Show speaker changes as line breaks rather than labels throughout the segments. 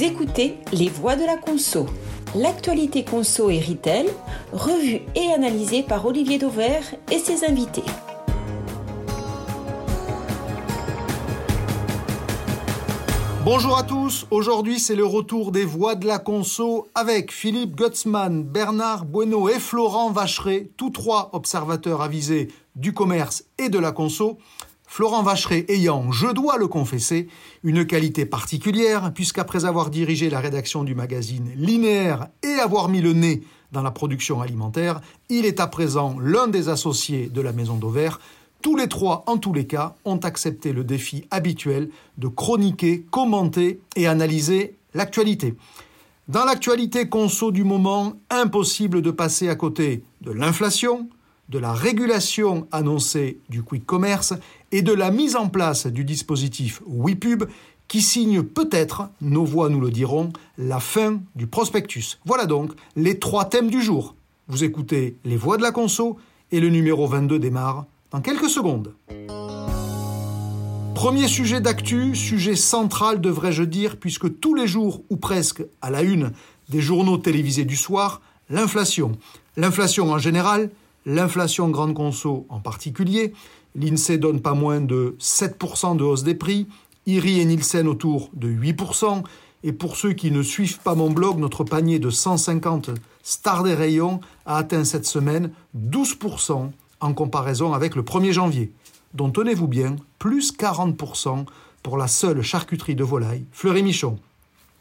Écoutez Les Voix de la Conso, l'actualité conso et retail, revue et analysée par Olivier Dauvert et ses invités.
Bonjour à tous, aujourd'hui c'est le retour des voix de la conso avec Philippe Gutzmann, Bernard Bueno et Florent Vacheret, tous trois observateurs avisés du commerce et de la conso. Florent Vacheret ayant, je dois le confesser, une qualité particulière, puisqu'après avoir dirigé la rédaction du magazine Linéaire et avoir mis le nez dans la production alimentaire, il est à présent l'un des associés de la Maison d'Auvert, tous les trois, en tous les cas, ont accepté le défi habituel de chroniquer, commenter et analyser l'actualité. Dans l'actualité conso du moment, impossible de passer à côté de l'inflation, de la régulation annoncée du quick commerce et de la mise en place du dispositif WePub qui signe peut-être, nos voix nous le diront, la fin du prospectus. Voilà donc les trois thèmes du jour. Vous écoutez les voix de la conso et le numéro 22 démarre dans quelques secondes. Premier sujet d'actu, sujet central devrais-je dire, puisque tous les jours, ou presque à la une des journaux télévisés du soir, l'inflation. L'inflation en général, l'inflation grande conso en particulier. L'INSEE donne pas moins de 7% de hausse des prix, IRI et Nielsen autour de 8%, et pour ceux qui ne suivent pas mon blog, notre panier de 150 stars des rayons a atteint cette semaine 12% en comparaison avec le 1er janvier, dont tenez-vous bien, plus 40% pour la seule charcuterie de volaille Fleury-Michon.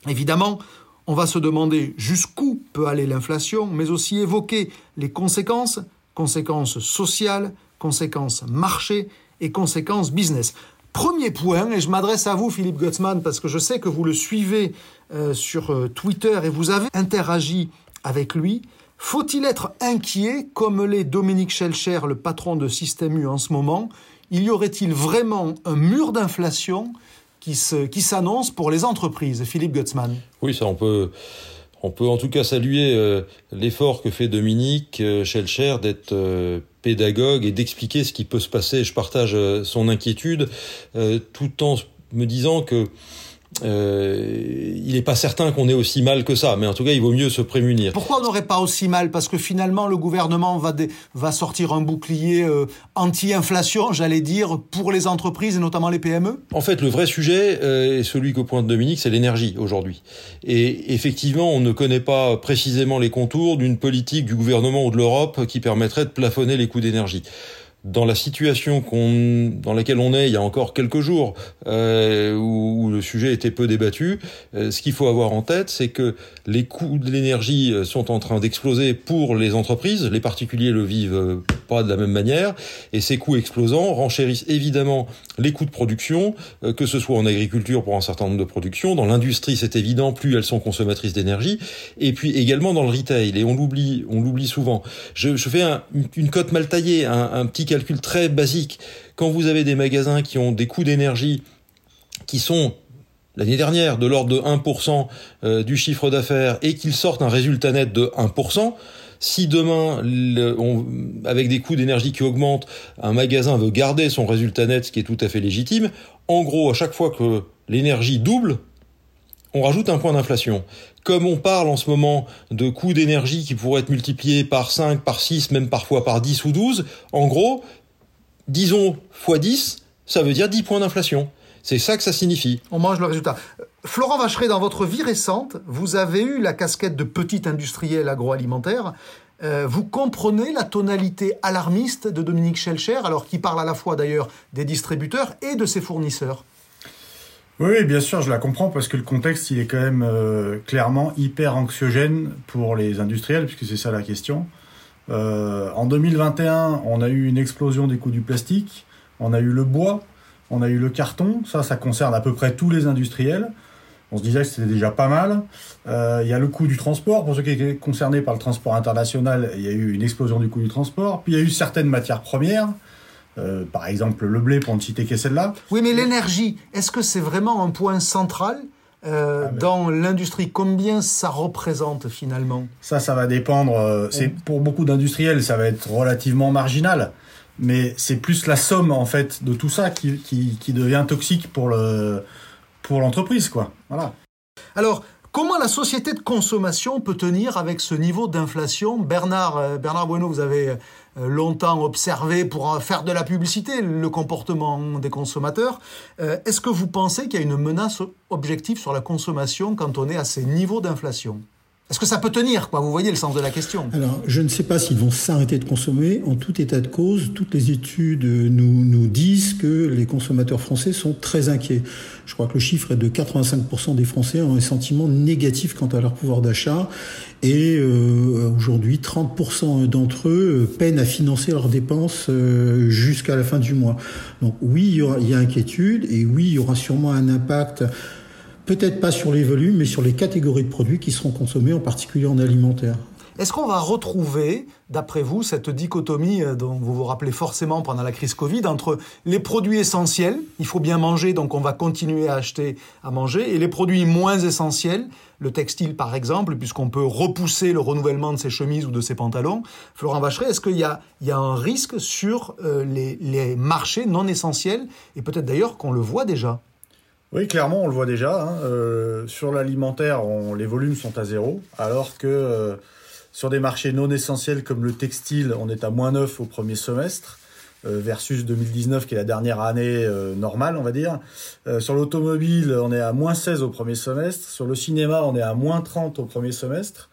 Évidemment, on va se demander jusqu'où peut aller l'inflation, mais aussi évoquer les conséquences, conséquences sociales, conséquences marché et conséquences business. Premier point, et je m'adresse à vous Philippe Gutzmann parce que je sais que vous le suivez euh, sur euh, Twitter et vous avez interagi avec lui, faut-il être inquiet, comme l'est Dominique Schelcher, le patron de Système U en ce moment? Il y aurait-il vraiment un mur d'inflation qui s'annonce pour les entreprises? Philippe Gutzmann
Oui, ça on peut... On peut en tout cas saluer euh, l'effort que fait Dominique euh, d'être euh, pédagogue et d'expliquer ce qui peut se passer. Je partage son inquiétude tout en me disant que euh, il n'est pas certain qu'on ait aussi mal que ça, mais en tout cas, il vaut mieux se prémunir.
Pourquoi on n'aurait pas aussi mal? Parce que finalement, le gouvernement va, va sortir un bouclier euh, anti-inflation, j'allais dire, pour les entreprises et notamment les PME
En fait, le vrai sujet, euh, et celui que pointe Dominique, c'est l'énergie aujourd'hui. Et effectivement, on ne connaît pas précisément les contours d'une politique du gouvernement ou de l'Europe qui permettrait de plafonner les coûts d'énergie dans la situation qu'on, dans laquelle on est il y a encore quelques jours, euh, où, le sujet était peu débattu, euh, ce qu'il faut avoir en tête, c'est que les coûts de l'énergie euh, sont en train d'exploser pour les entreprises. Les particuliers le vivent euh, pas de la même manière, et ces coûts explosants renchérissent évidemment les coûts de production, que ce soit en agriculture pour un certain nombre de productions, dans l'industrie c'est évident, plus elles sont consommatrices d'énergie, et puis également dans le retail. Et on l'oublie, on l'oublie souvent. Je, je fais un, une cote mal taillée, un, un petit très basique. Quand vous avez des magasins qui ont des coûts d'énergie qui sont l'année dernière de l'ordre de 1% euh, du chiffre d'affaires et qu'ils sortent un résultat net de 1%, si demain, avec des coûts d'énergie qui augmentent, un magasin veut garder son résultat net, ce qui est tout à fait légitime, en gros, à chaque fois que l'énergie double, on rajoute un point d'inflation. Comme on parle en ce moment de coûts d'énergie qui pourraient être multipliés par 5, par 6, même parfois par 10 ou 12, en gros, disons x 10, ça veut dire 10 points d'inflation. C'est ça que ça signifie.
On mange le résultat. Florent Vacheret, dans votre vie récente, vous avez eu la casquette de petit industriel agroalimentaire. Euh, vous comprenez la tonalité alarmiste de Dominique Schelcher, alors qu'il parle à la fois d'ailleurs des distributeurs et de ses fournisseurs?
Oui, bien sûr, je la comprends parce que le contexte, il est quand même euh, clairement hyper anxiogène pour les industriels, puisque c'est ça la question. Euh, en 2021, on a eu une explosion des coûts du plastique, on a eu le bois, on a eu le carton, ça, ça concerne à peu près tous les industriels. On se disait que c'était déjà pas mal. Euh, il y a le coût du transport. Pour ceux qui étaient concernés par le transport international, il y a eu une explosion du coût du transport. Puis il y a eu certaines matières premières. Euh, par exemple, le blé, pour ne citer que celle-là.
Oui, mais l'énergie, est-ce que c'est vraiment un point central euh, ah, dans l'industrie? Combien ça représente finalement?
Ça, ça va dépendre. c'est Pour beaucoup d'industriels, ça va être relativement marginal. Mais c'est plus la somme en fait de tout ça qui, qui, qui devient toxique pour le pour l'entreprise quoi. Voilà.
Alors, Comment la société de consommation peut tenir avec ce niveau d'inflation? Bernard, euh, Bernard Bueno, vous avez euh, longtemps observé pour faire de la publicité le comportement des consommateurs. Euh, est-ce que vous pensez qu'il y a une menace objective sur la consommation quand on est à ces niveaux d'inflation? Est-ce que ça peut tenir quoi? Vous voyez le sens de la question.
Alors, je ne sais pas s'ils vont s'arrêter de consommer. En tout état de cause, toutes les études nous, nous disent que les consommateurs français sont très inquiets. Je crois que le chiffre est de 85% des Français ont un sentiment négatif quant à leur pouvoir d'achat. Et euh, aujourd'hui, 30% d'entre eux peinent à financer leurs dépenses euh, jusqu'à la fin du mois. Donc oui, il y, aura, il y a inquiétude et oui, il y aura sûrement un impact peut-être pas sur les volumes, mais sur les catégories de produits qui seront consommés, en particulier en alimentaire.
Est-ce qu'on va retrouver, d'après vous, cette dichotomie euh, dont vous vous rappelez forcément pendant la crise Covid entre les produits essentiels, il faut bien manger, donc on va continuer à acheter à manger, et les produits moins essentiels, le textile par exemple, puisqu'on peut repousser le renouvellement de ses chemises ou de ses pantalons. Florent Vacheret, est-ce qu'il y, a, un risque sur euh, les marchés non essentiels, et peut-être d'ailleurs qu'on le voit déjà?
Oui, clairement, on le voit déjà. Hein. Euh, sur l'alimentaire, les volumes sont à zéro, alors que euh, sur des marchés non essentiels comme le textile, on est à moins 9 au premier semestre, euh, versus 2019 qui est la dernière année normale, on va dire. sur l'automobile, on est à moins 16 au premier semestre. Sur le cinéma, on est à moins 30 au premier semestre.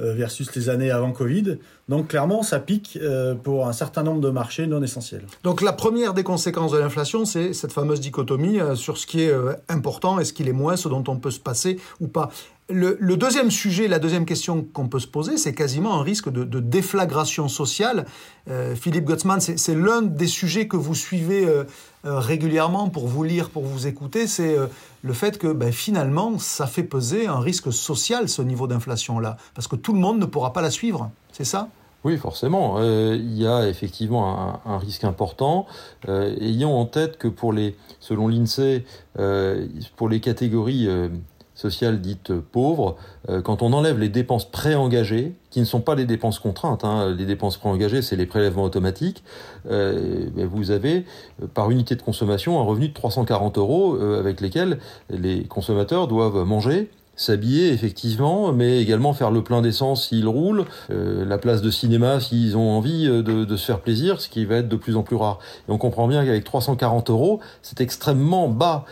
Euh, versus les années avant Covid. Donc clairement, ça pique euh, pour un certain nombre de marchés non essentiels.
Donc la première des conséquences de l'inflation, c'est cette fameuse dichotomie euh, sur ce qui est important et ce qui est moins, ce dont on peut se passer ou pas. Le, deuxième sujet, la deuxième question qu'on peut se poser, c'est quasiment un risque de, déflagration sociale. Euh, Philippe Gottsman, c'est l'un des sujets que vous suivez euh, euh, régulièrement pour vous lire, pour vous écouter, c'est le fait que ben, finalement, ça fait peser un risque social, ce niveau d'inflation-là, parce que tout le monde ne pourra pas la suivre, c'est ça?
Oui, forcément. il y a effectivement un, risque important. ayant en tête que pour les, selon l'INSEE, pour les catégories sociales dites pauvres, euh, quand on enlève les dépenses préengagées, qui ne sont pas les dépenses contraintes, hein, les dépenses préengagées, c'est les prélèvements automatiques, euh, ben, vous avez euh, par unité de consommation un revenu de 340 euros avec lesquels les consommateurs doivent manger, s'habiller effectivement, mais également faire le plein d'essence s'ils roulent, la place de cinéma s'ils ont envie de, de, se faire plaisir, ce qui va être de plus en plus rare. Et on comprend bien qu'avec 340 euros, c'est extrêmement bas.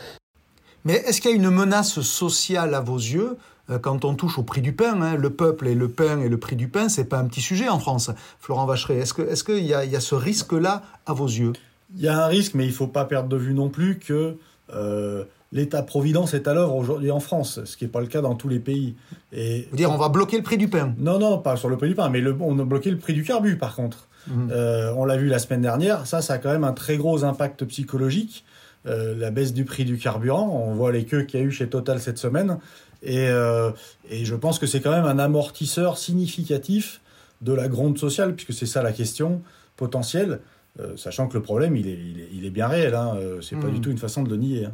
Mais est-ce qu'il y a une menace sociale à vos yeux euh, quand on touche au prix du pain, hein, le peuple et le pain et le prix du pain, c'est pas un petit sujet en France. Florent Vacheret, est-ce qu'il est qu'il y, a, ce risque-là à vos yeux?
Il y a un risque, mais il ne faut pas perdre de vue non plus que euh, l'État-providence est à l'œuvre aujourd'hui en France, ce qui n'est pas le cas dans tous les pays.
Et, Vous dire, on va bloquer le prix du pain?
Non, non, pas sur le prix du pain, mais on a bloqué le prix du carbu par contre. Mhm. Euh, on l'a vu la semaine dernière, ça, ça a quand même un très gros impact psychologique. Euh, la baisse du prix du carburant. On voit les queues qu'il y a eu chez Total cette semaine. Et, euh, je pense que c'est quand même un amortisseur significatif de la gronde sociale, puisque c'est ça la question potentielle, euh, sachant que le problème, il est, bien réel. Hein, c'est pas du hmm. tout une façon de le nier. Hein.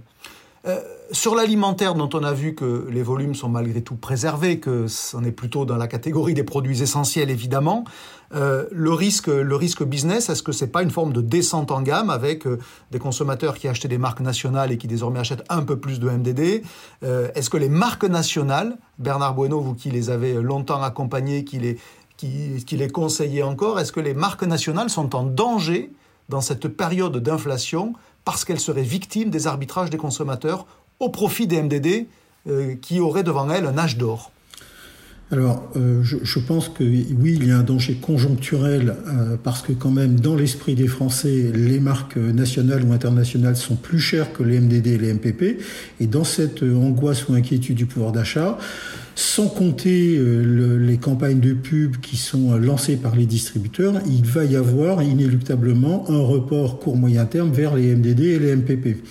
Euh, sur l'alimentaire, dont on a vu que les volumes sont malgré tout préservés, que c'en est plutôt dans la catégorie des produits essentiels évidemment, euh, le risque, le risque business, est-ce que c'est pas une forme de descente en gamme avec euh, des consommateurs qui achetaient des marques nationales et qui désormais achètent un peu plus de MDD Est-ce que les marques nationales, Bernard Bueno, vous qui les avez longtemps accompagnées, qui les, qui, qui les conseillez encore, est-ce que les marques nationales sont en danger dans cette période d'inflation parce qu'elle serait victime des arbitrages des consommateurs au profit des MDD euh, qui auraient devant elles un âge d'or.
Alors, euh, je, pense que oui, il y a un danger conjoncturel euh, parce que quand même, dans l'esprit des Français, les marques nationales ou internationales sont plus chères que les MDD et les MPP. Et dans cette angoisse ou inquiétude du pouvoir d'achat, sans compter les campagnes de pub qui sont lancées par les distributeurs, il va y avoir inéluctablement un report court-moyen terme vers les MDD et les MPP.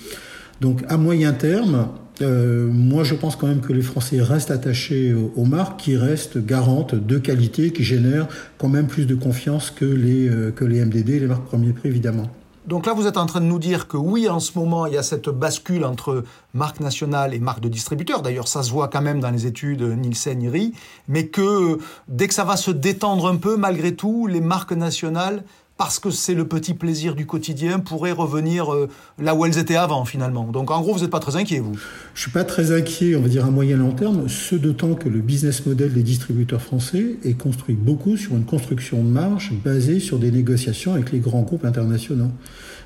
Donc à moyen terme, euh, moi, je pense quand même que les Français restent attachés aux, marques qui restent garantes de qualité, qui génèrent quand même plus de confiance que les, euh, que les MDD, les marques premier prix, évidemment.
Donc là, vous êtes en train de nous dire que oui, en ce moment, il y a cette bascule entre marque nationale et marque de distributeur. D'ailleurs, ça se voit quand même dans les études Nielsen-IRI, mais que dès que ça va se détendre un peu, malgré tout, les marques nationales parce que c'est le petit plaisir du quotidien, pourraient revenir euh, là où elles étaient avant finalement. Donc en gros, vous n'êtes pas très inquiet, vous
Je suis pas très inquiet, on va dire à moyen long terme, ce d'autant que le business model des distributeurs français est construit beaucoup sur une construction de marge basée sur des négociations avec les grands groupes internationaux.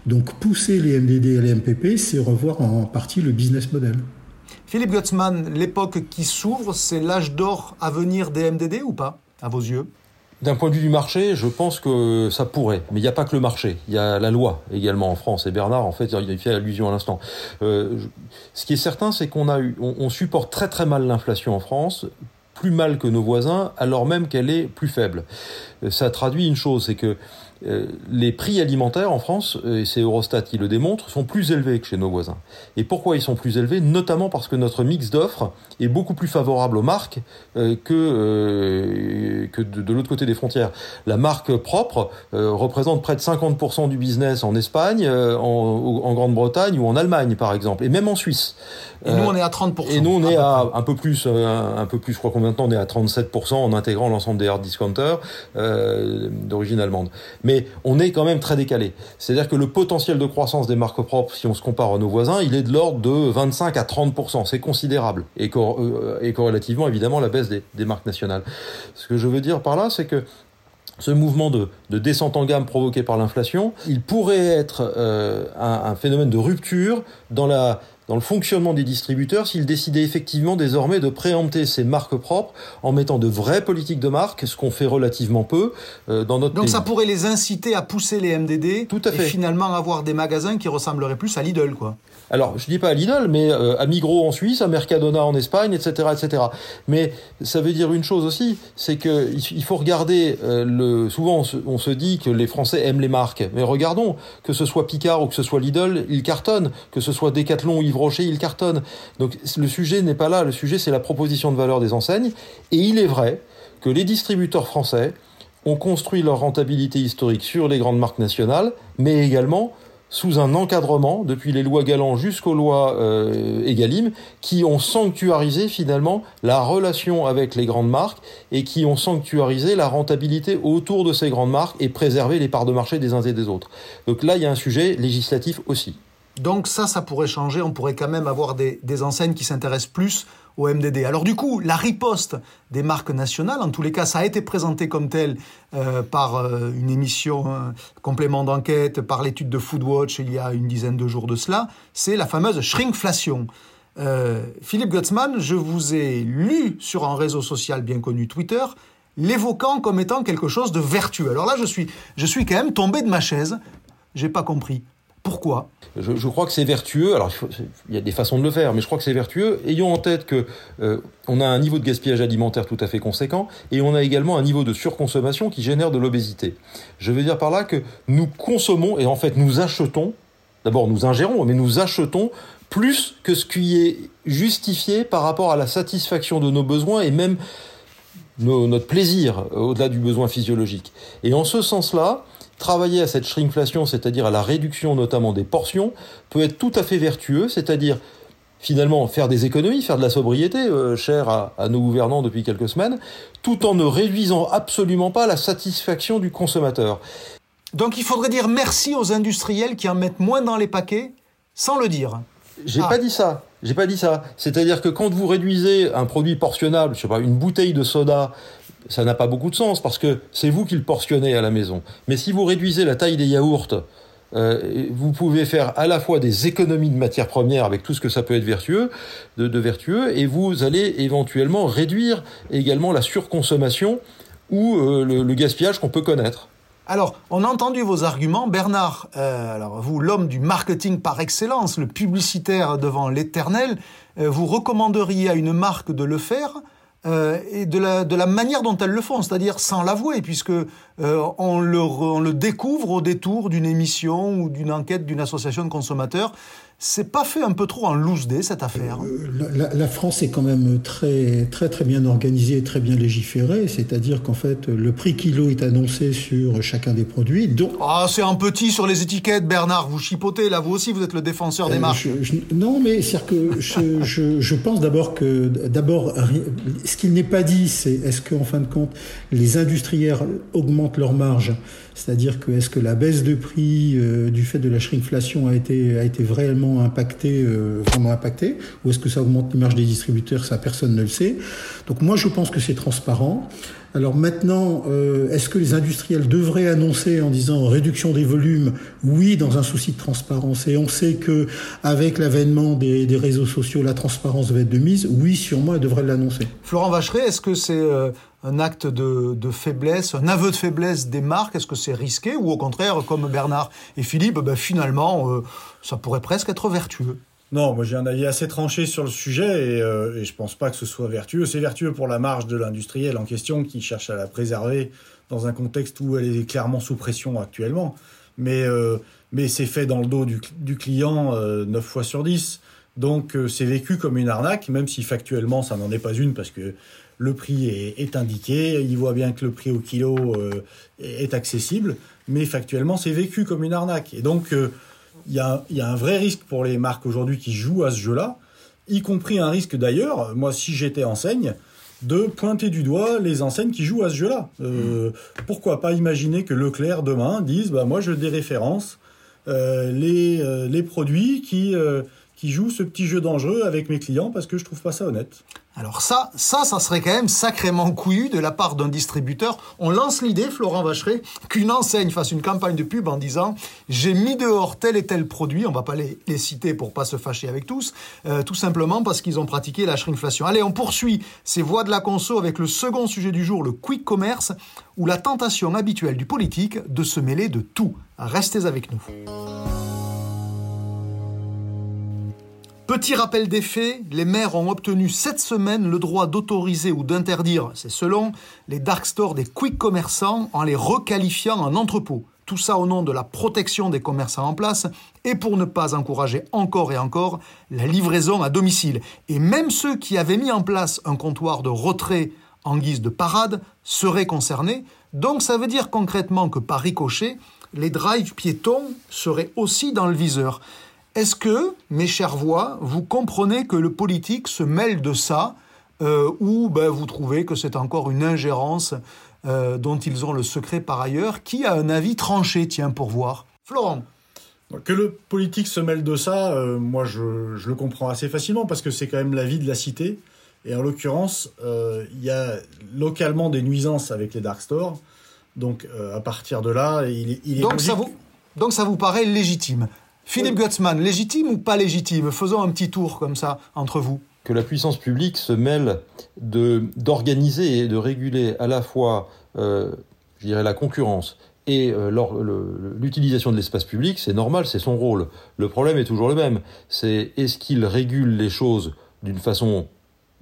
Donc pousser les MDD et les MPP, c'est revoir en partie le business model.
Philippe Gutzmann, l'époque qui s'ouvre, c'est l'âge d'or à venir des MDD ou pas, à vos yeux?
D'un point de vue du marché, je pense que ça pourrait. Mais il n'y a pas que le marché. Il y a la loi également en France. Et Bernard, en fait, il fait allusion à l'instant. Euh, ce qui est certain, c'est qu'on a eu, on supporte très très mal l'inflation en France plus mal que nos voisins, alors même qu'elle est plus faible. Euh, ça traduit une chose, c'est que les prix alimentaires en France, et c'est Eurostat qui le démontre, sont plus élevés que chez nos voisins. Et pourquoi ils sont plus élevés? Notamment parce que notre mix d'offres est beaucoup plus favorable aux marques euh, que, euh, que de, l'autre côté des frontières. La marque propre représente près de 50% du business en Espagne, en, en Grande-Bretagne ou en Allemagne par exemple, et même en Suisse.
Et nous on est à 30%.
Et nous on est à, un peu plus, un, peu plus, je crois qu'on maintenant on est à 37% en intégrant l'ensemble des hard discounters d'origine allemande mais on est quand même très décalé. C'est-à-dire que le potentiel de croissance des marques propres, si on se compare à nos voisins, il est de l'ordre de 25 à 30%. C'est considérable. Et, euh, corrélativement, évidemment, la baisse des, marques nationales. Ce que je veux dire par là, c'est que ce mouvement de, descente en gamme provoqué par l'inflation, il pourrait être euh, un, phénomène de rupture dans la dans le fonctionnement des distributeurs s'ils décidaient effectivement désormais de préempter ces marques propres en mettant de vraies politiques de marque, ce qu'on fait relativement peu euh, dans notre
Donc ça pourrait les inciter à pousser les MDD
Tout à fait.
et finalement avoir des magasins qui ressembleraient plus à Lidl, quoi.
Alors, je dis pas à Lidl, mais euh, à Migros en Suisse, à Mercadona en Espagne, etc., etc. Mais ça veut dire une chose aussi, c'est que il faut regarder euh, le. Souvent, on se, dit que les Français aiment les marques, mais regardons que ce soit Picard ou que ce soit Lidl, ils cartonnent, que ce soit Decathlon ou Yves Rocher, ils cartonnent. Donc, le sujet n'est pas là. Le sujet, c'est la proposition de valeur des enseignes. Et il est vrai que les distributeurs français ont construit leur rentabilité historique sur les grandes marques nationales, mais également sous un encadrement, depuis les lois Galant jusqu'aux lois euh, Egalim, qui ont sanctuarisé finalement la relation avec les grandes marques et qui ont sanctuarisé la rentabilité autour de ces grandes marques et préservé les parts de marché des uns et des autres. Donc là, il y a un sujet législatif aussi.
Donc ça, ça pourrait changer. On pourrait quand même avoir des, enseignes qui s'intéressent plus au MDD. Alors du coup, la riposte des marques nationales, en tous les cas, ça a été présenté comme tel euh, par euh, une émission euh, complément d'enquête, par l'étude de Foodwatch il y a une dizaine de jours de cela. C'est la fameuse shrinkflation. Philippe Gutzmann, je vous ai lu sur un réseau social bien connu, Twitter, l'évoquant comme étant quelque chose de vertueux. Alors là, je suis, je suis quand même tombé de ma chaise. J'ai pas compris. Pourquoi?
Je, crois que c'est vertueux. Alors, il, y a des façons de le faire, mais je crois que c'est vertueux. Ayons en tête que euh, on a un niveau de gaspillage alimentaire tout à fait conséquent, et on a également un niveau de surconsommation qui génère de l'obésité. Je veux dire par là que nous consommons et en fait nous achetons. D'abord, nous ingérons, mais nous achetons plus que ce qui est justifié par rapport à la satisfaction de nos besoins et même notre plaisir au-delà du besoin physiologique. Et en ce sens-là, travailler à cette shrinkflation, c'est-à-dire à la réduction notamment des portions, peut être tout à fait vertueux, c'est-à-dire finalement faire des économies, faire de la sobriété, euh, cher à, nos gouvernants depuis quelques semaines, tout en ne réduisant absolument pas la satisfaction du consommateur.
Donc il faudrait dire merci aux industriels qui en mettent moins dans les paquets, sans le dire.
J'ai ah. pas dit ça. J'ai pas dit ça. C'est-à-dire que quand vous réduisez un produit portionnable, je sais pas, une bouteille de soda ça n'a pas beaucoup de sens parce que c'est vous qui le portionnez à la maison. Mais si vous réduisez la taille des yaourts, euh, vous pouvez faire à la fois des économies de matières premières avec tout ce que ça peut être vertueux, de, vertueux, et vous allez éventuellement réduire également la surconsommation ou euh, le, gaspillage qu'on peut connaître.
Alors, on a entendu vos arguments, Bernard. Euh, alors, vous, l'homme du marketing par excellence, le publicitaire devant l'éternel, vous recommanderiez à une marque de le faire euh, et de la, de la manière dont elles le font, c'est-à-dire sans l'avouer, puisque euh, on, le, on le découvre au détour d'une émission ou d'une enquête d'une association de consommateurs c'est pas fait un peu trop en loose day cette affaire
euh, la, France est quand même très très très bien organisée, très bien légiférée. C'est-à-dire qu'en fait, le prix kilo est annoncé sur chacun des produits.
Donc... Ah, c'est un petit sur les étiquettes, Bernard. Vous chipotez là, vous aussi, vous êtes le défenseur des euh, marques.
non, mais c'est que je, je, je, pense d'abord que d'abord ce qu'il n'est pas dit, c'est est-ce qu'en fin de compte, les industriels augmentent leurs marges C'est-à-dire que est-ce que la baisse de prix euh, du fait de la shrinkflation a été, a été vraiment impactée, euh, vraiment impactée Ou est-ce que ça augmente les marges des distributeurs Ça, personne ne le sait. Donc moi, je pense que c'est transparent. Alors maintenant, euh, est-ce que les industriels devraient annoncer en disant réduction des volumes? Oui, dans un souci de transparence. Et on sait que avec l'avènement des, réseaux sociaux, la transparence va être de mise. Oui, sûrement, ils devraient l'annoncer.
Florent Vacheray, est-ce que c'est euh, un acte de, faiblesse, un aveu de faiblesse des marques Est-ce que c'est risqué ou au contraire, comme Bernard et Philippe, ben, finalement, euh, ça pourrait presque être vertueux
non, moi j'ai un avis assez tranché sur le sujet et, euh, et je pense pas que ce soit vertueux. C'est vertueux pour la marge de l'industriel en question qui cherche à la préserver dans un contexte où elle est clairement sous pression actuellement. Mais, euh, mais c'est fait dans le dos du, client euh, 9 fois sur 10. Donc c'est vécu comme une arnaque, même si factuellement ça n'en est pas une parce que le prix est, est, indiqué, il voit bien que le prix au kilo euh, est accessible, mais factuellement c'est vécu comme une arnaque. Et donc il y a, y a, un vrai risque pour les marques aujourd'hui qui jouent à ce jeu-là, y compris un risque d'ailleurs, moi si j'étais enseigne, de pointer du doigt les enseignes qui jouent à ce jeu-là. Euh, pourquoi pas imaginer que Leclerc demain dise bah, moi je déréférence euh, les, euh, les produits qui, euh, qui jouent ce petit jeu dangereux avec mes clients parce que je trouve pas ça honnête.
Alors ça, ça, ça serait quand même sacrément couillu de la part d'un distributeur. On lance l'idée, Florent Vacheret, qu'une enseigne fasse une campagne de pub en disant j'ai mis dehors tel et tel produit, on va pas les, les citer pour pas se fâcher avec tous, euh, tout simplement parce qu'ils ont pratiqué la shrinkflation. Allez, on poursuit ces voies de la conso avec le second sujet du jour, le quick commerce, ou la tentation habituelle du politique de se mêler de tout. Restez avec nous. Petit rappel des faits, les maires ont obtenu cette semaine le droit d'autoriser ou d'interdire, c'est selon, les dark stores des quick commerçants en les requalifiant en entrepôts. Tout ça au nom de la protection des commerçants en place et pour ne pas encourager encore et encore la livraison à domicile. Et même ceux qui avaient mis en place un comptoir de retrait en guise de parade seraient concernés. Donc ça veut dire concrètement que par ricochet, les drives piétons seraient aussi dans le viseur. Est-ce que, mes chères voix, vous comprenez que le politique se mêle de ça euh, ou ben, vous trouvez que c'est encore une ingérence euh, dont ils ont le secret par ailleurs Qui a un avis tranché, tiens, pour voir Florent
que le politique se mêle de ça, euh, moi je, je, le comprends assez facilement parce que c'est quand même la vie de la cité. Et en l'occurrence, il y a localement des nuisances avec les dark stores. Donc à partir de là, il, il est.
Donc ça, vous, donc ça vous paraît légitime Philippe oui. Gutzmann, légitime ou pas légitime? Faisons un petit tour comme ça entre vous.
Que la puissance publique se mêle d'organiser et de réguler à la fois, euh, je dirais, la concurrence et euh, l'utilisation de l'espace public, c'est normal, c'est son rôle. Le problème est toujours le même. C'est est-ce qu'il régule les choses d'une façon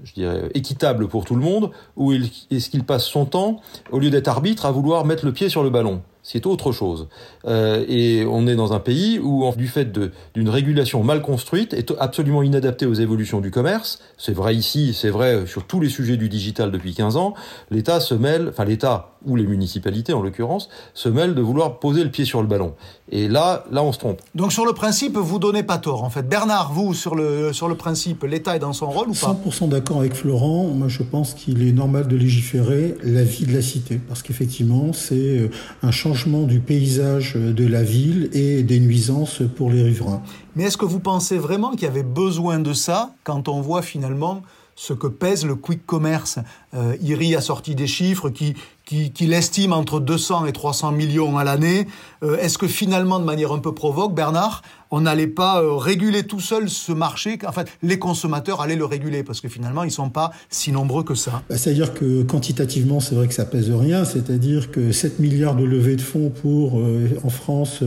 je dirais, équitable pour tout le monde, ou est-ce qu'il passe son temps, au lieu d'être arbitre, à vouloir mettre le pied sur le ballon? C'est autre chose. Euh, et on est dans un pays où, du fait d'une régulation mal construite, est absolument inadaptée aux évolutions du commerce. C'est vrai ici, c'est vrai sur tous les sujets du digital depuis 15 ans. L'État se mêle, enfin l'État ou les municipalités en l'occurrence, se mêlent de vouloir poser le pied sur le ballon. Et là, là, on se trompe.
Donc sur le principe, vous donnez pas tort en fait. Bernard, vous sur le sur le principe, l'État est dans son rôle ou pas?
100% d'accord avec Florent. Moi, je pense qu'il est normal de légiférer la vie de la cité parce qu'effectivement, c'est euh, un changement du paysage de la ville et des nuisances pour les riverains.
Mais est-ce que vous pensez vraiment qu'il y avait besoin de ça quand on voit finalement ce que pèse le quick commerce? Euh, IRI a sorti des chiffres qui, qui, qui l'estiment entre 200 et 300 millions à l'année. Euh, Est-ce que finalement, de manière un peu provoque, Bernard, on n'allait pas euh, réguler tout seul ce marché? En fait, les consommateurs allaient le réguler parce que finalement, ils sont pas si nombreux que ça.
Bah, c'est-à-dire que quantitativement, c'est vrai que ça pèse rien. C'est-à-dire que 7 milliards de levées de fonds pour, euh, en France,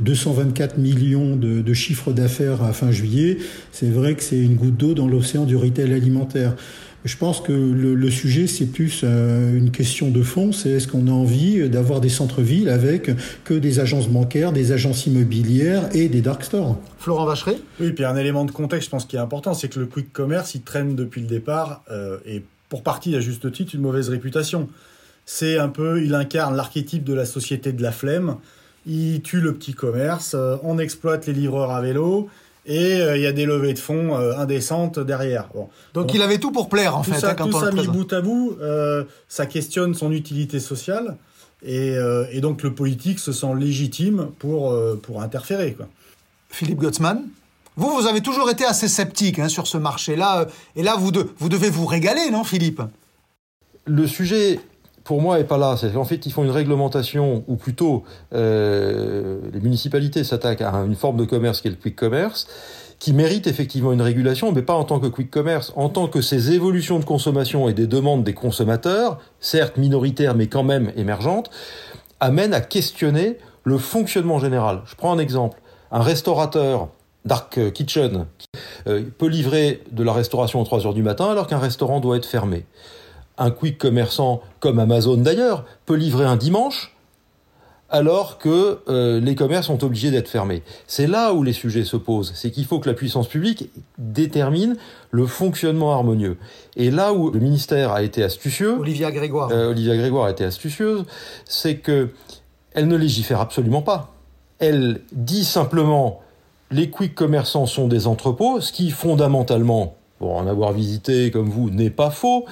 224 millions de, de chiffres d'affaires à fin juillet, c'est vrai que c'est une goutte d'eau dans l'océan du retail alimentaire. Je pense que le, le sujet, c'est plus euh, une question de fond. C'est est-ce qu'on a envie d'avoir des centres-villes avec que des agences bancaires, des agences immobilières et des dark stores?
Florent Vacheray?
Oui, puis un élément de contexte, je pense, qui est important, c'est que le quick commerce, il traîne depuis le départ euh, et pour partie, à juste titre, une mauvaise réputation. C'est un peu, il incarne l'archétype de la société de la flemme. Il tue le petit commerce, euh, on exploite les livreurs à vélo et il y a des levées de fonds indécentes derrière.
Bon. Donc, il avait tout pour plaire en fait.
Ça,
hein, quand
tout
on
ça mis bout à bout, ça questionne son utilité sociale et, et, donc le politique se sent légitime pour, pour interférer. Quoi.
Philippe Gottsman vous, vous avez toujours été assez sceptique hein, sur ce marché-là. Et là, vous, vous devez vous régaler, non, Philippe?
Le sujet, pour moi, est pas là. C'est qu'en fait, ils font une réglementation, ou plutôt, euh, les municipalités s'attaquent à une forme de commerce qui est le quick commerce, qui mérite effectivement une régulation, mais pas en tant que quick commerce, en tant que ces évolutions de consommation et des demandes des consommateurs, certes minoritaires, mais quand même émergentes, amènent à questionner le fonctionnement général. Je prends un exemple. Un restaurateur Dark Kitchen euh, peut livrer de la restauration à 3 heures du matin alors qu'un restaurant doit être fermé. Un quick commerçant comme Amazon d'ailleurs peut livrer un dimanche alors que euh, les commerces sont obligés d'être fermés. C'est là où les sujets se posent. C'est qu'il faut que la puissance publique détermine le fonctionnement harmonieux. Et là où le ministère a été astucieux,
Olivia Grégoire,
euh, Olivia Grégoire a été astucieuse, c'est que elle ne légifère absolument pas. Elle dit simplement les quick commerçants sont des entrepôts, ce qui fondamentalement, pour en avoir visité comme vous, n'est pas faux.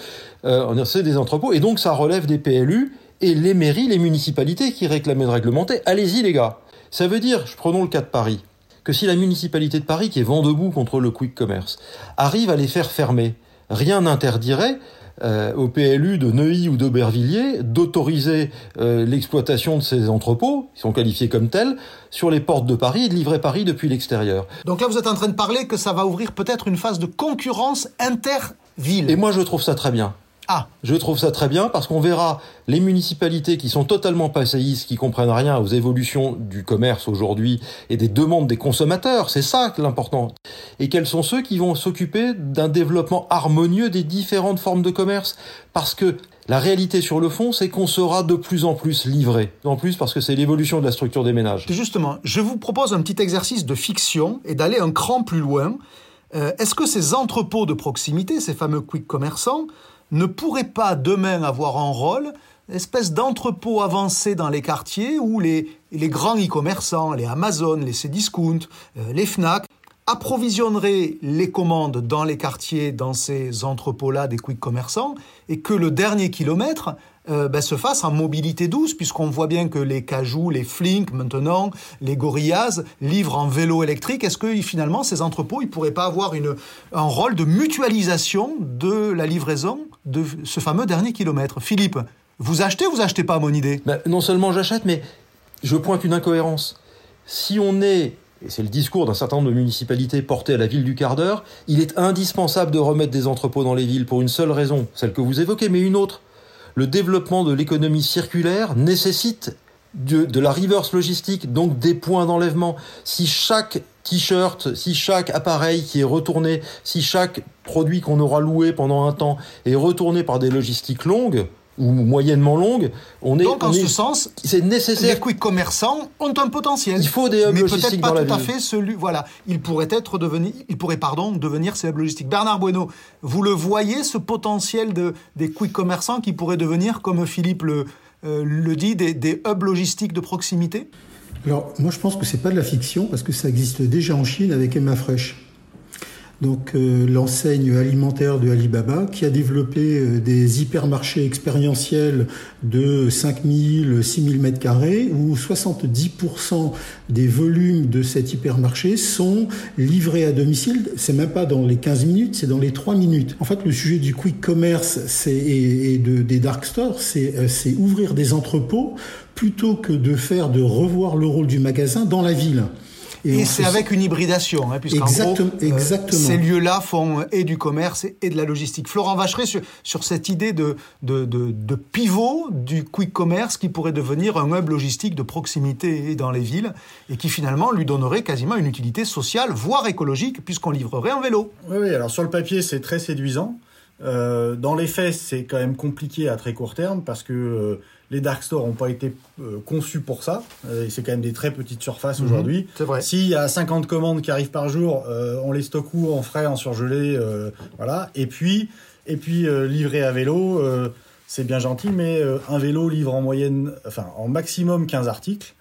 Euh, c'est des entrepôts et donc ça relève des PLU et les mairies, les municipalités qui réclamaient de réglementer. Allez-y les gars. Ça veut dire, prenons le cas de Paris, que si la municipalité de Paris, qui est vent debout contre le quick commerce, arrive à les faire fermer, rien n'interdirait euh, au PLU de Neuilly ou d'Aubervilliers d'autoriser euh, l'exploitation de ces entrepôts, qui sont qualifiés comme tels, sur les portes de Paris et de livrer Paris depuis l'extérieur.
Donc là, vous êtes en train de parler que ça va ouvrir peut-être une phase de concurrence inter-ville.
Et moi, je trouve ça très bien.
Ah.
Je trouve ça très bien parce qu'on verra les municipalités qui sont totalement passéistes, qui comprennent rien aux évolutions du commerce aujourd'hui et des demandes des consommateurs. C'est ça l'important. Et quels sont ceux qui vont s'occuper d'un développement harmonieux des différentes formes de commerce? Parce que la réalité sur le fond, c'est qu'on sera de plus en plus livré. En plus, parce que c'est l'évolution de la structure des ménages.
Justement, je vous propose un petit exercice de fiction et d'aller un cran plus loin. Euh, est-ce que ces entrepôts de proximité, ces fameux quick commerçants, ne pourrait pas demain avoir un rôle, espèce d'entrepôt avancé dans les quartiers où les, les grands e-commerçants, les Amazon, les Cdiscount, euh, les Fnac, approvisionneraient les commandes dans les quartiers, dans ces entrepôts-là des quick commerçants, et que le dernier kilomètre euh, ben, se fasse en mobilité douce, puisqu'on voit bien que les Cajou, les Flink maintenant, les Gorillaz livrent en vélo électrique. Est-ce que finalement ces entrepôts, ils pourraient pas avoir une, un rôle de mutualisation de la livraison de ce fameux dernier kilomètre Philippe, vous achetez ou vous achetez pas mon idée?
Ben, Non seulement j'achète, mais je pointe une incohérence. Si on est et c'est le discours d'un certain nombre de municipalités porté à la ville du quart d'heure, il est indispensable de remettre des entrepôts dans les villes pour une seule raison, celle que vous évoquez, mais une autre, le développement de l'économie circulaire nécessite de, la reverse logistique, donc des points d'enlèvement. Si chaque t-shirt, si chaque appareil qui est retourné, si chaque produit qu'on aura loué pendant un temps est retourné par des logistiques longues, ou moyennement longues, on est.
Donc, en ce sens,
c'est nécessaire.
Les quick commerçants ont un potentiel.
Il faut des hubs
mais
logistiques
peut-être
pas
tout à fait celui. Voilà, il pourrait être devenu, il pourrait pardon devenir ces hubs logistiques. Bernard Bueno, vous le voyez ce potentiel de des quick commerçants qui pourraient devenir, comme Philippe le euh, le dit, des, des hubs logistiques de proximité?
Alors moi je pense que c'est pas de la fiction parce que ça existe déjà en Chine avec Emma Fresh donc euh, l'enseigne alimentaire de Alibaba, qui a développé euh, des hypermarchés expérientiels de 5000, 6000 mètres carrés, où 70% des volumes de cet hypermarché sont livrés à domicile. C'est même pas dans les 15 minutes, c'est dans les 3 minutes. En fait, le sujet du quick commerce et, et de, des dark stores, euh, c'est ouvrir des entrepôts plutôt que de faire de revoir le rôle du magasin dans la ville.
Et, c'est avec une hybridation, hein, puisqu'en gros, euh, ces lieux-là font et du commerce et de la logistique. Florent Vacheret, sur, sur cette idée de, de, de, de, pivot du quick commerce qui pourrait devenir un hub logistique de proximité dans les villes et qui finalement lui donnerait quasiment une utilité sociale, voire écologique, puisqu'on livrerait en vélo.
Oui, oui, alors sur le papier, c'est très séduisant. Euh, dans les faits, c'est quand même compliqué à très court terme parce que euh, les dark stores n'ont pas été euh, conçus pour ça. Euh, c'est quand même des très petites surfaces mhm. aujourd'hui.
C'est vrai.
S'il y a 50 commandes qui arrivent par jour, euh, on les stocke où En frais, en surgelé, voilà. Et puis, et puis livrer à vélo, c'est bien gentil, mais un vélo livre en moyenne, enfin en maximum 15 articles.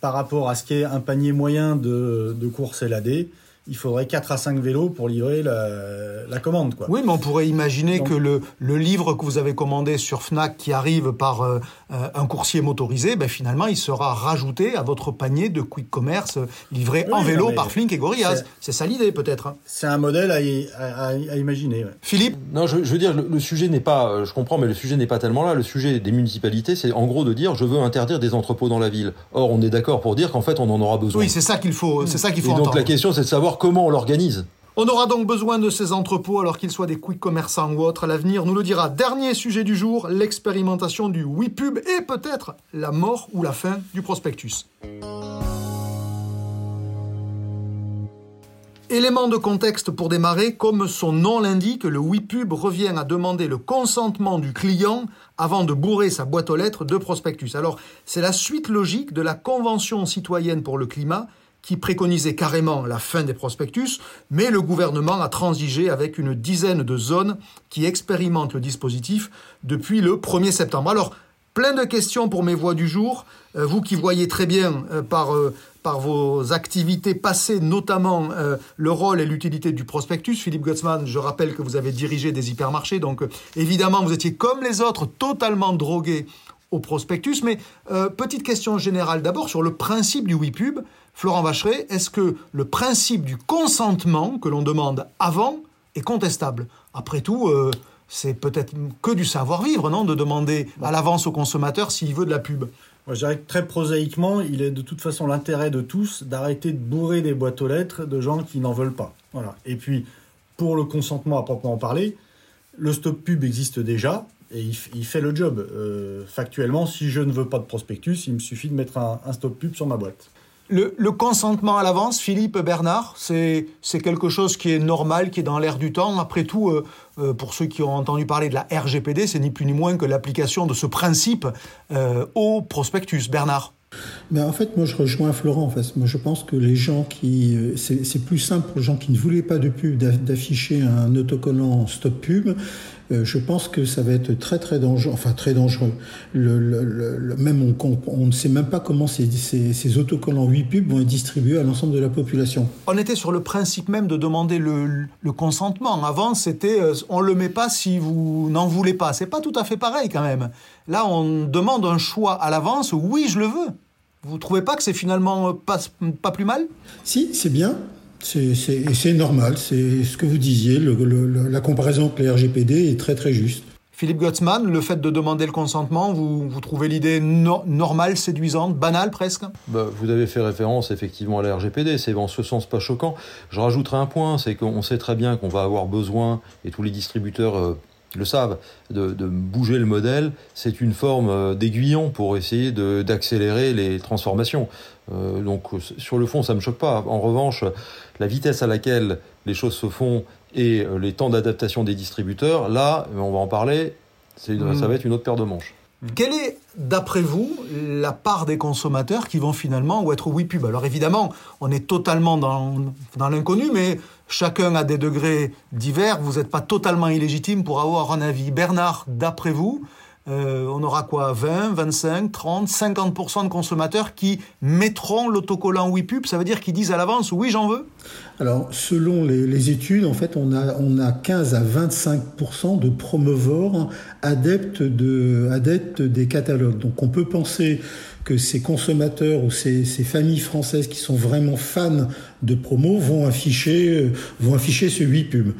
par rapport à ce qu'est un panier moyen de, de course LAD, il faudrait 4 à 5 vélos pour livrer la, commande. Quoi.
Oui, mais on pourrait imaginer que le, le, livre que vous avez commandé sur Fnac qui arrive par euh, euh, un coursier motorisé, ben, finalement, il sera rajouté à votre panier de quick commerce livré en vélo par Flink et Gorillaz. C'est ça l'idée peut-être. Hein.
C'est un modèle à, à, imaginer.
Philippe
Non, je, veux dire, le, sujet n'est pas, euh, je comprends, mais le sujet n'est pas tellement là. Le sujet des municipalités, c'est en gros de dire je veux interdire des entrepôts dans la ville. Or, on est d'accord pour dire qu'en fait, on en aura besoin.
Oui, c'est ça qu'il faut, c'est ça qu'il faut
et donc la question, c'est de savoir comment on l'organise.
On aura donc besoin de ces entrepôts, alors qu'ils soient des quick commerçants ou autres. L'avenir nous le dira. Dernier sujet du jour, l'expérimentation du WePub et peut-être la mort ou la fin du prospectus. Élément de contexte pour démarrer, comme son nom l'indique, le WePub revient à demander le consentement du client avant de bourrer sa boîte aux lettres de prospectus. Alors, c'est la suite logique de la Convention citoyenne pour le climat qui préconisait carrément la fin des prospectus, mais le gouvernement a transigé avec une dizaine de zones qui expérimentent le dispositif depuis le 1er septembre. Alors, plein de questions pour mes voix du jour. Euh, vous qui voyez très bien euh, par, euh, par vos activités passées, notamment le rôle et l'utilité du prospectus. Philippe Gutzmann, je rappelle que vous avez dirigé des hypermarchés, donc évidemment vous étiez comme les autres totalement drogué au prospectus. Mais petite question générale d'abord sur le principe du WePub. Florent Vacheret, est-ce que le principe du consentement que l'on demande avant est contestable? Après tout, euh, c'est peut-être que du savoir-vivre, non De demander à l'avance au consommateur s'il veut de la pub.
Je dirais que très prosaïquement, il est de toute façon l'intérêt de tous d'arrêter de bourrer des boîtes aux lettres de gens qui n'en veulent pas. Voilà. Et puis, pour le consentement à proprement parler, le stop pub existe déjà et il, fait le job. Euh, factuellement, si je ne veux pas de prospectus, il me suffit de mettre un stop pub sur ma boîte.
Le, consentement à l'avance, Philippe Bernard, c'est quelque chose qui est normal, qui est dans l'air du temps. Après tout, euh, euh, pour ceux qui ont entendu parler de la RGPD, c'est ni plus ni moins que l'application de ce principe euh, au prospectus. Bernard
mais en fait, moi, je rejoins Florent. En fait. Moi, je pense que les gens qui. C'est plus simple pour les gens qui ne voulaient pas de pub d'afficher un autocollant stop pub euh, je pense que ça va être très très dangereux, enfin très dangereux. Le, même on, ne sait même pas comment ces, ces, autocollants 8 pubs vont être distribués à l'ensemble de la population.
On était sur le principe même de demander le, consentement. Avant, c'était euh, on le met pas si vous n'en voulez pas. C'est pas tout à fait pareil quand même. Là, on demande un choix à l'avance. Oui, je le veux. Vous trouvez pas que c'est finalement pas, pas plus mal?
Si, c'est bien. C'est normal, c'est ce que vous disiez, la comparaison avec les RGPD est très très juste.
Philippe Gottsman, le fait de demander le consentement, vous, vous trouvez l'idée normale, séduisante, banale presque?
Bah, Vous avez fait référence effectivement à la RGPD, c'est en ce sens pas choquant. Je rajouterai un point, c'est qu'on sait très bien qu'on va avoir besoin, et tous les distributeurs euh, le savent, de, bouger le modèle, c'est une forme euh, d'aiguillon pour essayer d'accélérer les transformations. Euh, donc sur le fond, ça ne me choque pas. En revanche, la vitesse à laquelle les choses se font et euh, les temps d'adaptation des distributeurs, là, on va en parler, ça va être une autre paire de manches.
Quelle est, d'après vous, la part des consommateurs qui vont finalement ou être oui pub? Alors évidemment, on est totalement dans, dans l'inconnu, mais chacun a des degrés divers. Vous n'êtes pas totalement illégitime pour avoir un avis. Bernard, d'après vous, euh, on aura quoi 20, 25, 30, 50% de consommateurs qui mettront l'autocollant WePub Ça veut dire qu'ils disent à l'avance oui, j'en veux
Alors, selon les, études, en fait, on a, on a 15 à 25% de promovores adeptes, de, adeptes des catalogues. Donc, on peut penser que ces consommateurs ou ces, familles françaises qui sont vraiment fans de promo vont afficher, vont afficher ce WePub.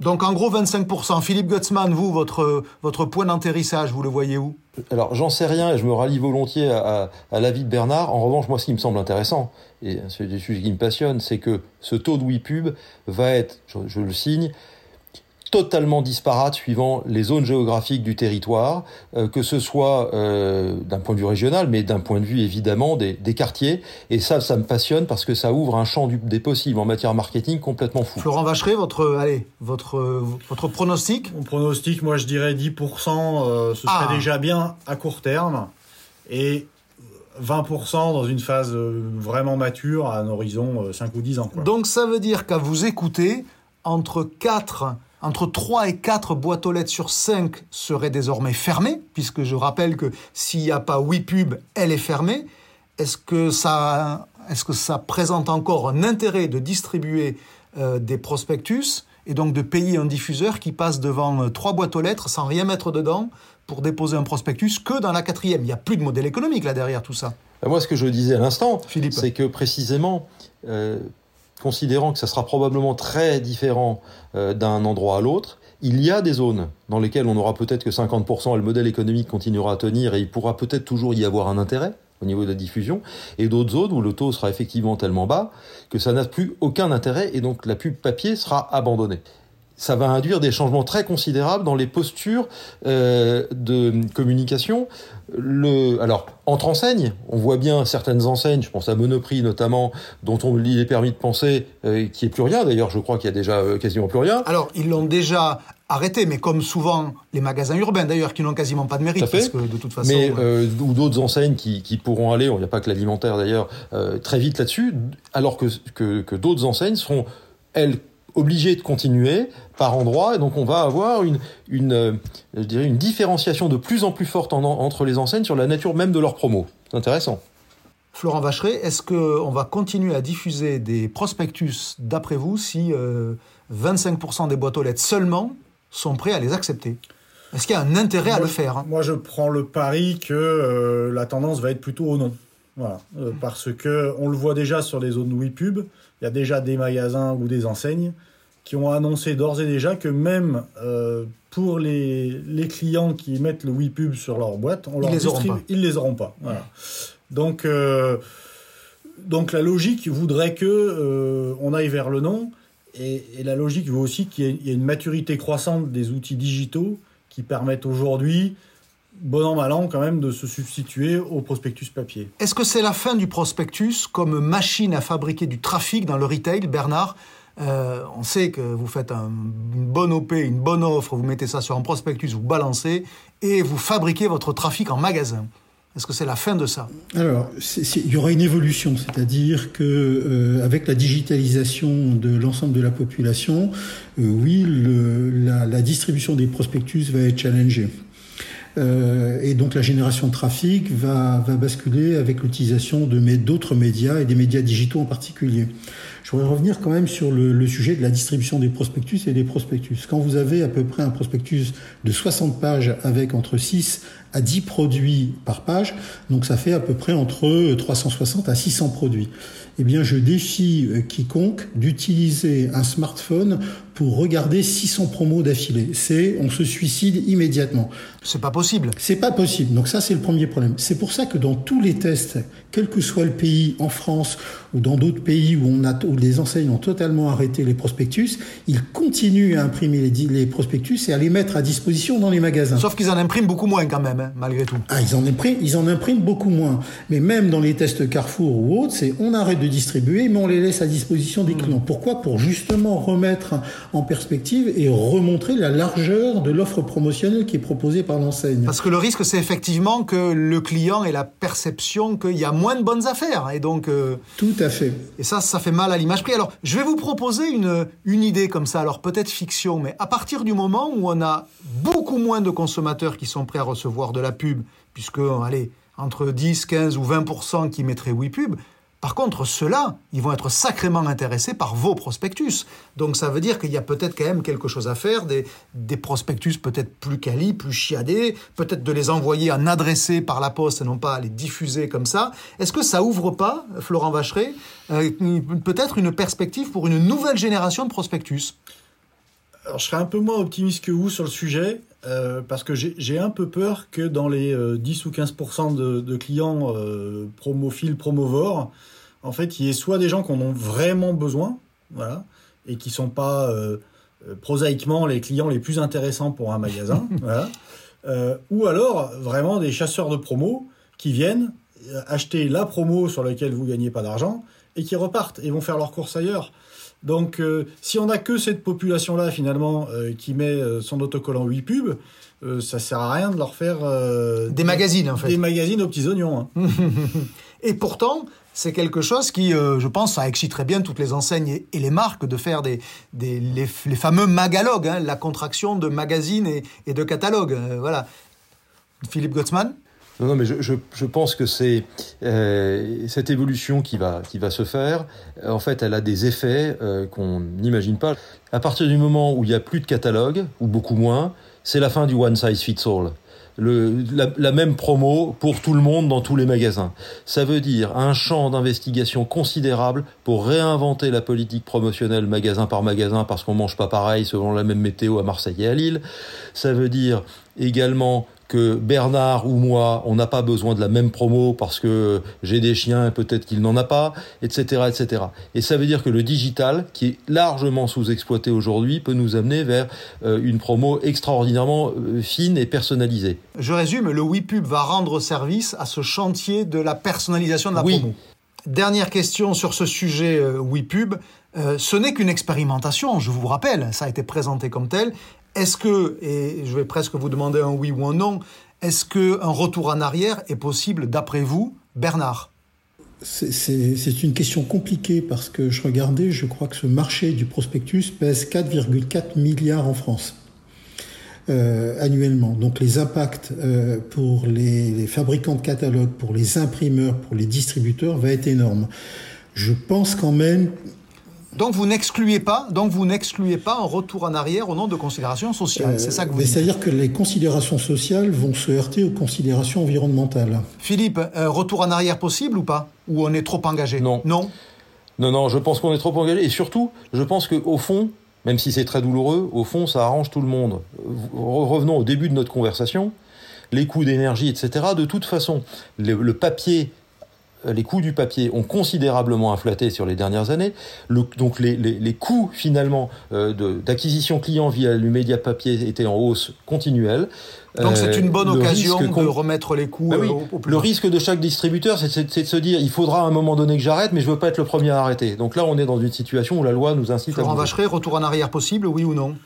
Donc en gros 25%. Philippe Gutzmann, vous, votre, point d'atterrissage, vous le voyez où?
Alors j'en sais rien et je me rallie volontiers à, l'avis de Bernard. En revanche, moi ce qui me semble intéressant, et c'est des sujets qui me passionnent, c'est que ce taux de WePub va être, je le signe, totalement disparate suivant les zones géographiques du territoire, euh, que ce soit euh, d'un point de vue régional, mais d'un point de vue évidemment des, des, quartiers. Et ça, ça me passionne parce que ça ouvre un champ du, des possibles en matière marketing complètement fou.
Florent Vacheret, votre, allez, votre, votre pronostic?
Mon pronostic, moi je dirais 10%, euh, ce serait ah. déjà bien à court terme. Et 20% dans une phase vraiment mature à un horizon 5 ou 10 ans. Quoi.
Donc ça veut dire qu'à vous écouter, entre 4 entre 3 et 4 boîtes aux lettres sur 5 seraient désormais fermées, puisque je rappelle que s'il n'y a pas 8 pubs, elle est fermée. est-ce que ça, est-ce que ça présente encore un intérêt de distribuer euh, des prospectus et donc de payer un diffuseur qui passe devant euh, trois boîtes aux lettres sans rien mettre dedans pour déposer un prospectus que dans la quatrième? Il n'y a plus de modèle économique là derrière tout ça.
Moi, ce que je disais à l'instant, c'est que précisément, euh, considérant que ça sera probablement très différent d'un endroit à l'autre, il y a des zones dans lesquelles on aura peut-être que 50% et le modèle économique continuera à tenir et il pourra peut-être toujours y avoir un intérêt au niveau de la diffusion, et d'autres zones où le taux sera effectivement tellement bas que ça n'a plus aucun intérêt et donc la pub papier sera abandonnée ça va induire des changements très considérables dans les postures euh, de communication. Le, alors, entre enseignes, on voit bien certaines enseignes, je pense à Monoprix notamment, dont on il est permis de penser euh, n'y ait plus rien. D'ailleurs, je crois qu'il y a déjà euh, quasiment plus rien.
Alors, ils l'ont déjà arrêté, mais comme souvent les magasins urbains d'ailleurs, qui n'ont quasiment pas de mérite,
parce que
de toute façon.
Mais euh, ou d'autres enseignes qui, qui, pourront aller, il n'y a pas que l'alimentaire d'ailleurs, très vite là-dessus, alors que, que, que d'autres enseignes seront elles obligé de continuer par endroits, et donc on va avoir une, une, euh, je dirais une différenciation de plus en plus forte entre les enseignes sur la nature même de leurs promos. C'est intéressant.
Florent Vacheret, est-ce qu'on va continuer à diffuser des prospectus, d'après vous, si 25% euh, des boîtes aux lettres seulement sont prêts à les accepter? Est-ce qu'il y a un intérêt à le faire hein?
Moi, je prends le pari que euh, la tendance va être plutôt au non. Voilà, parce que on le voit déjà sur les zones WePub, il y a déjà des magasins ou des enseignes qui ont annoncé d'ores et déjà que même euh, pour les, les, clients qui mettent le WePub sur leur boîte, on
ils les auront pas.
ils les auront pas. Voilà. Donc, euh, donc la logique voudrait que euh, on aille vers le non, et, et la logique veut aussi qu'il y, ait une maturité croissante des outils digitaux qui permettent aujourd'hui bon an, mal an, quand même, de se substituer au prospectus papier.
Est-ce que c'est la fin du prospectus comme machine à fabriquer du trafic dans le retail, Bernard? Euh, on sait que vous faites un, une bonne OP, une bonne offre, vous mettez ça sur un prospectus, vous balancez et vous fabriquez votre trafic en magasin. Est-ce que c'est la fin de ça?
Alors, il y aura une évolution, c'est-à-dire que euh, avec la digitalisation de l'ensemble de la population, euh, oui, le, la, la, distribution des prospectus va être challengée. Euh, et donc la génération de trafic va, basculer avec l'utilisation de d'autres médias et des médias digitaux en particulier. Je voudrais revenir quand même sur le, le, sujet de la distribution des prospectus et des prospectus. Quand vous avez à peu près un prospectus de 60 pages avec entre 6 à 10 produits par page, donc ça fait à peu près entre 360 à 600 produits. Eh bien, je défie quiconque d'utiliser un smartphone pour regarder 600 promos d'affilée. C'est, on se suicide immédiatement.
C'est pas possible.
C'est pas possible. Donc ça, c'est le premier problème. C'est pour ça que dans tous les tests, quel que soit le pays, en France ou dans d'autres pays où on a, où les enseignes ont totalement arrêté les prospectus, ils continuent à imprimer les, les prospectus et à les mettre à disposition dans les magasins.
Sauf qu'ils en impriment beaucoup moins quand même, hein, malgré tout.
Ah, ils en impriment, ils en impriment beaucoup moins. Mais même dans les tests Carrefour ou autres, c'est on arrête de distribuer, mais on les laisse à disposition des mmh. clients. Pourquoi? Pour justement remettre en perspective et remontrer la largeur de l'offre promotionnelle qui est proposée par l'enseigne.
Parce que le risque, c'est effectivement que le client ait la perception qu'il y a moins de bonnes affaires. Et donc, euh,
Tout
Et ça, ça fait mal à l'image prix. Alors, je vais vous proposer une, une idée comme ça, alors peut-être fiction, mais à partir du moment où on a beaucoup moins de consommateurs qui sont prêts à recevoir de la pub, puisque, allez, entre 10, 15 ou 20% qui mettraient oui pub, par contre, ceux-là, ils vont être sacrément intéressés par vos prospectus. Donc ça veut dire qu'il y a peut-être quand même quelque chose à faire, des, prospectus peut-être plus quali, plus chiadés, peut-être de les envoyer en adressé par la poste et non pas les diffuser comme ça. Est-ce que ça ouvre pas, Florent Vacheret, euh, peut-être une perspective pour une nouvelle génération de prospectus?
Alors, je serais un peu moins optimiste que vous sur le sujet, euh, parce que j'ai un peu peur que dans les euh, 10 ou 15% de, de, clients euh, promophiles, promovores, en fait, il y ait soit des gens qui en ont vraiment besoin, voilà, et qui sont pas euh, euh, prosaïquement les clients les plus intéressants pour un magasin, voilà, euh, ou alors vraiment des chasseurs de promos qui viennent acheter la promo sur laquelle vous gagnez pas d'argent et qui repartent et vont faire leurs courses ailleurs. Donc, euh, si on n'a que cette population-là, finalement, euh, qui met euh, son autocollant 8 pubs, euh, ça sert à rien de leur faire...
des, des, magazines, en fait.
Des magazines aux petits oignons. Hein.
et pourtant, c'est quelque chose qui, je pense, ça exciterait bien toutes les enseignes et, et les marques de faire des, des les, les, fameux magalogues, hein, la contraction de magazine et, et de catalogue. voilà. Philippe Gottsman
Non, non, mais je, je, je pense que c'est euh, cette évolution qui va, qui va se faire. En fait, elle a des effets euh, qu'on n'imagine pas. À partir du moment où il n'y a plus de catalogue, ou beaucoup moins, c'est la fin du one size fits all. Le, la, la, même promo pour tout le monde dans tous les magasins. Ça veut dire un champ d'investigation considérable pour réinventer la politique promotionnelle magasin par magasin parce qu'on mange pas pareil selon la même météo à Marseille et à Lille. Ça veut dire également que Bernard ou moi, on n'a pas besoin de la même promo parce que j'ai des chiens et peut-être qu'il n'en a pas, etc., etc. Et ça veut dire que le digital, qui est largement sous-exploité aujourd'hui, peut nous amener vers euh, une promo extraordinairement euh, fine et personnalisée.
Je résume, le WePub va rendre service à ce chantier de la personnalisation de la
oui.
promo. Dernière question sur ce sujet euh, WePub. Euh, ce n'est qu'une expérimentation, je vous rappelle, ça a été présenté comme tel. Est-ce que, et je vais presque vous demander un oui ou un non, est-ce qu'un retour en arrière est possible d'après vous, Bernard?
C'est une question compliquée parce que je regardais, je crois que ce marché du prospectus pèse 4,4 milliards en France. Euh, annuellement. Donc les impacts euh, pour les, les, fabricants de catalogues, pour les imprimeurs, pour les distributeurs va être énorme. Je pense quand même
donc vous n'excluez pas, donc vous n'excluez pas un retour en arrière au nom de considérations sociales. Euh, c'est ça que vous
mais
dites.
C'est-à-dire que les considérations sociales vont se heurter aux considérations environnementales.
Philippe, un retour en arrière possible ou pas? Ou on est trop engagé?
Non.
Non?
Non, non, je pense qu'on est trop engagé. Et surtout, je pense qu'au fond, même si c'est très douloureux, au fond, ça arrange tout le monde. Revenons au début de notre conversation. Les coûts d'énergie, etc. De toute façon, le, le papier les coûts du papier ont considérablement inflaté sur les dernières années. Le, donc les, les, les, coûts finalement euh, d'acquisition client via le média papier étaient en hausse continuelle.
Donc c'est une bonne euh, occasion de remettre les coûts
bah oui,
au, au plus
Le risque de chaque distributeur, c'est de se dire il faudra à un moment donné que j'arrête, mais je veux pas être le premier à arrêter. Donc là, on est dans une situation où la loi nous incite
Florent
à.
Vacheray, retour en arrière possible, oui ou non?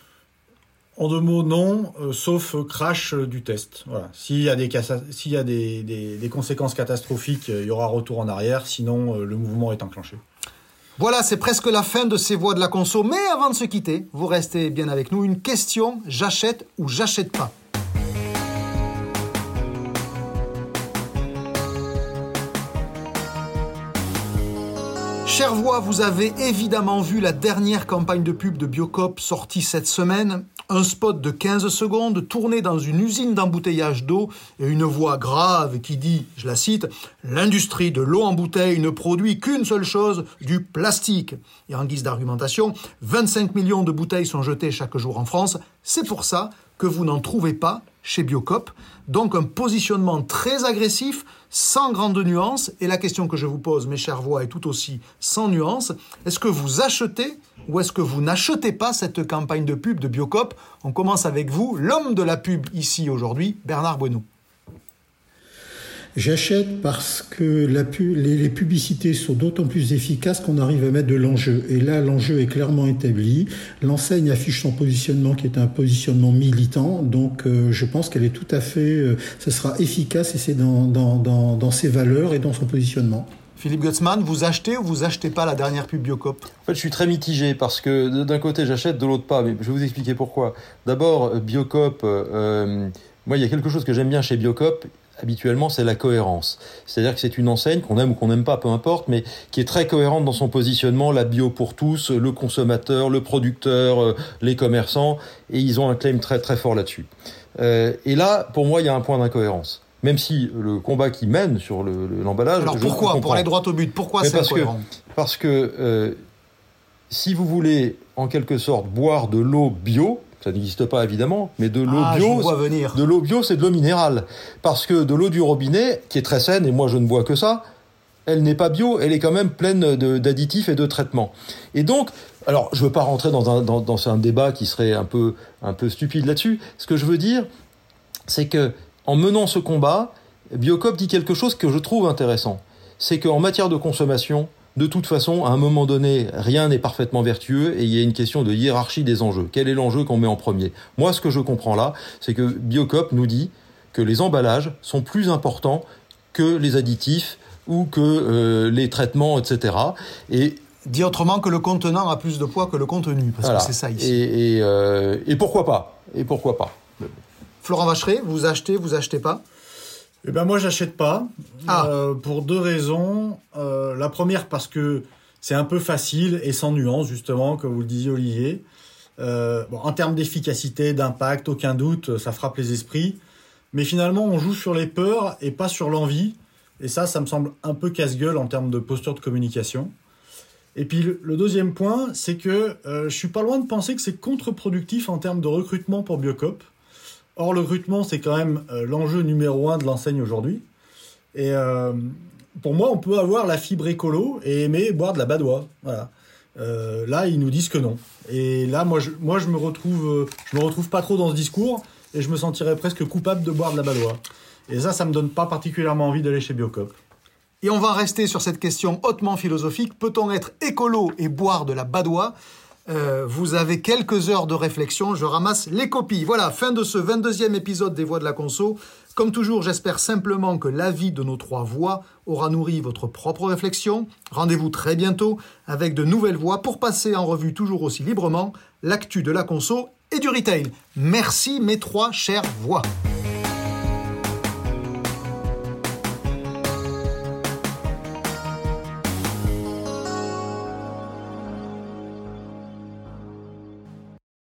En deux mots, non, euh, sauf crash du test. Voilà. S'il y a, des, conséquences catastrophiques, il y aura retour en arrière, sinon euh, le mouvement est enclenché.
Voilà, c'est presque la fin de ces voix de la conso. Mais avant de se quitter, vous restez bien avec nous. Une question, j'achète ou j'achète pas? Chère voix, vous avez évidemment vu la dernière campagne de pub de Biocop sortie cette semaine. Un spot de 15 secondes tourné dans une usine d'embouteillage d'eau et une voix grave qui dit, je la cite, L'industrie de l'eau en bouteille ne produit qu'une seule chose, du plastique. Et en guise d'argumentation, 25 millions de bouteilles sont jetées chaque jour en France. C'est pour ça que vous n'en trouvez pas chez Biocop. Donc un positionnement très agressif, sans grande nuance. Et la question que je vous pose, mes chères voix, est tout aussi sans nuance. Est-ce que vous achetez ou est-ce que vous n'achetez pas cette campagne de pub de Biocop? On commence avec vous, l'homme de la pub ici aujourd'hui, Bernard Bueno.
J'achète parce que la pu les, les, publicités sont d'autant plus efficaces qu'on arrive à mettre de l'enjeu. Et là, l'enjeu est clairement établi. L'enseigne affiche son positionnement qui est un positionnement militant. Donc, euh, je pense qu'elle est tout à fait... Euh, ce sera efficace et c'est dans, dans, dans, dans ses valeurs et dans son positionnement.
Philippe Gutzmann, vous achetez ou vous achetez pas la dernière pub Biocop?
En fait, je suis très mitigé parce que d'un côté j'achète, de l'autre pas. Mais je vais vous expliquer pourquoi. D'abord, Biocop, euh, moi, il y a quelque chose que j'aime bien chez Biocop habituellement, c'est la cohérence. C'est-à-dire que c'est une enseigne qu'on aime ou qu'on n'aime pas, peu importe, mais qui est très cohérente dans son positionnement, la bio pour tous, le consommateur, le producteur, les commerçants, et ils ont un claim très très fort là-dessus. Euh, et là, pour moi, il y a un point d'incohérence. Même si le combat qui mène sur l'emballage.
Le, Alors pourquoi Pour aller droit au but, pourquoi c'est incohérent
que, Parce que euh, si vous voulez, en quelque sorte, boire de l'eau bio, ça n'existe pas évidemment, mais de l'eau
ah,
bio, de l'eau bio, c'est de l'eau minérale, parce que de l'eau du robinet, qui est très saine, et moi je ne bois que ça, elle n'est pas bio, elle est quand même pleine d'additifs et de traitements. Et donc, alors je veux pas rentrer dans un, dans, dans un débat qui serait un peu, un peu stupide là-dessus. Ce que je veux dire, c'est que en menant ce combat, Biocop dit quelque chose que je trouve intéressant. C'est qu'en matière de consommation, de toute façon, à un moment donné, rien n'est parfaitement vertueux et il y a une question de hiérarchie des enjeux. Quel est l'enjeu qu'on met en premier? Moi, ce que je comprends là, c'est que Biocop nous dit que les emballages sont plus importants que les additifs ou que euh, les traitements, etc. Et
dit autrement que le contenant a plus de poids que le contenu, parce
voilà.
que c'est ça ici.
Et, et, euh, et, pourquoi pas? Et pourquoi pas?
Florent Vacheray, vous achetez, vous achetez pas?
Eh ben moi, j'achète pas.
Ah.
Euh, pour deux raisons. Euh, la première, parce que c'est un peu facile et sans nuance, justement, comme vous le disiez, Olivier. Euh, bon, en termes d'efficacité, d'impact, aucun doute, ça frappe les esprits. Mais finalement, on joue sur les peurs et pas sur l'envie. Et ça, ça me semble un peu casse-gueule en termes de posture de communication. Et puis le, deuxième point, c'est que je suis pas loin de penser que c'est contre-productif en termes de recrutement pour Biocop. Or, le recrutement, c'est quand même euh, l'enjeu numéro un de l'enseigne aujourd'hui. Et euh, pour moi, on peut avoir la fibre écolo et aimer boire de la badoie. Euh, là, ils nous disent que non. Et là, moi, je, moi, me retrouve, je me retrouve pas trop dans ce discours et je me sentirais presque coupable de boire de la badoie. Et ça, ça me donne pas particulièrement envie d'aller chez Biocop.
Et on va rester sur cette question hautement philosophique. Peut-on être écolo et boire de la badoie? Euh, Vous avez quelques heures de réflexion, je ramasse les copies. Voilà, fin de ce 22e épisode des Voix de la Conso. Comme toujours, j'espère simplement que l'avis de nos trois voix aura nourri votre propre réflexion. Rendez-vous très bientôt avec de nouvelles voix pour passer en revue toujours aussi librement l'actu de la conso et du retail. Merci mes trois chères voix.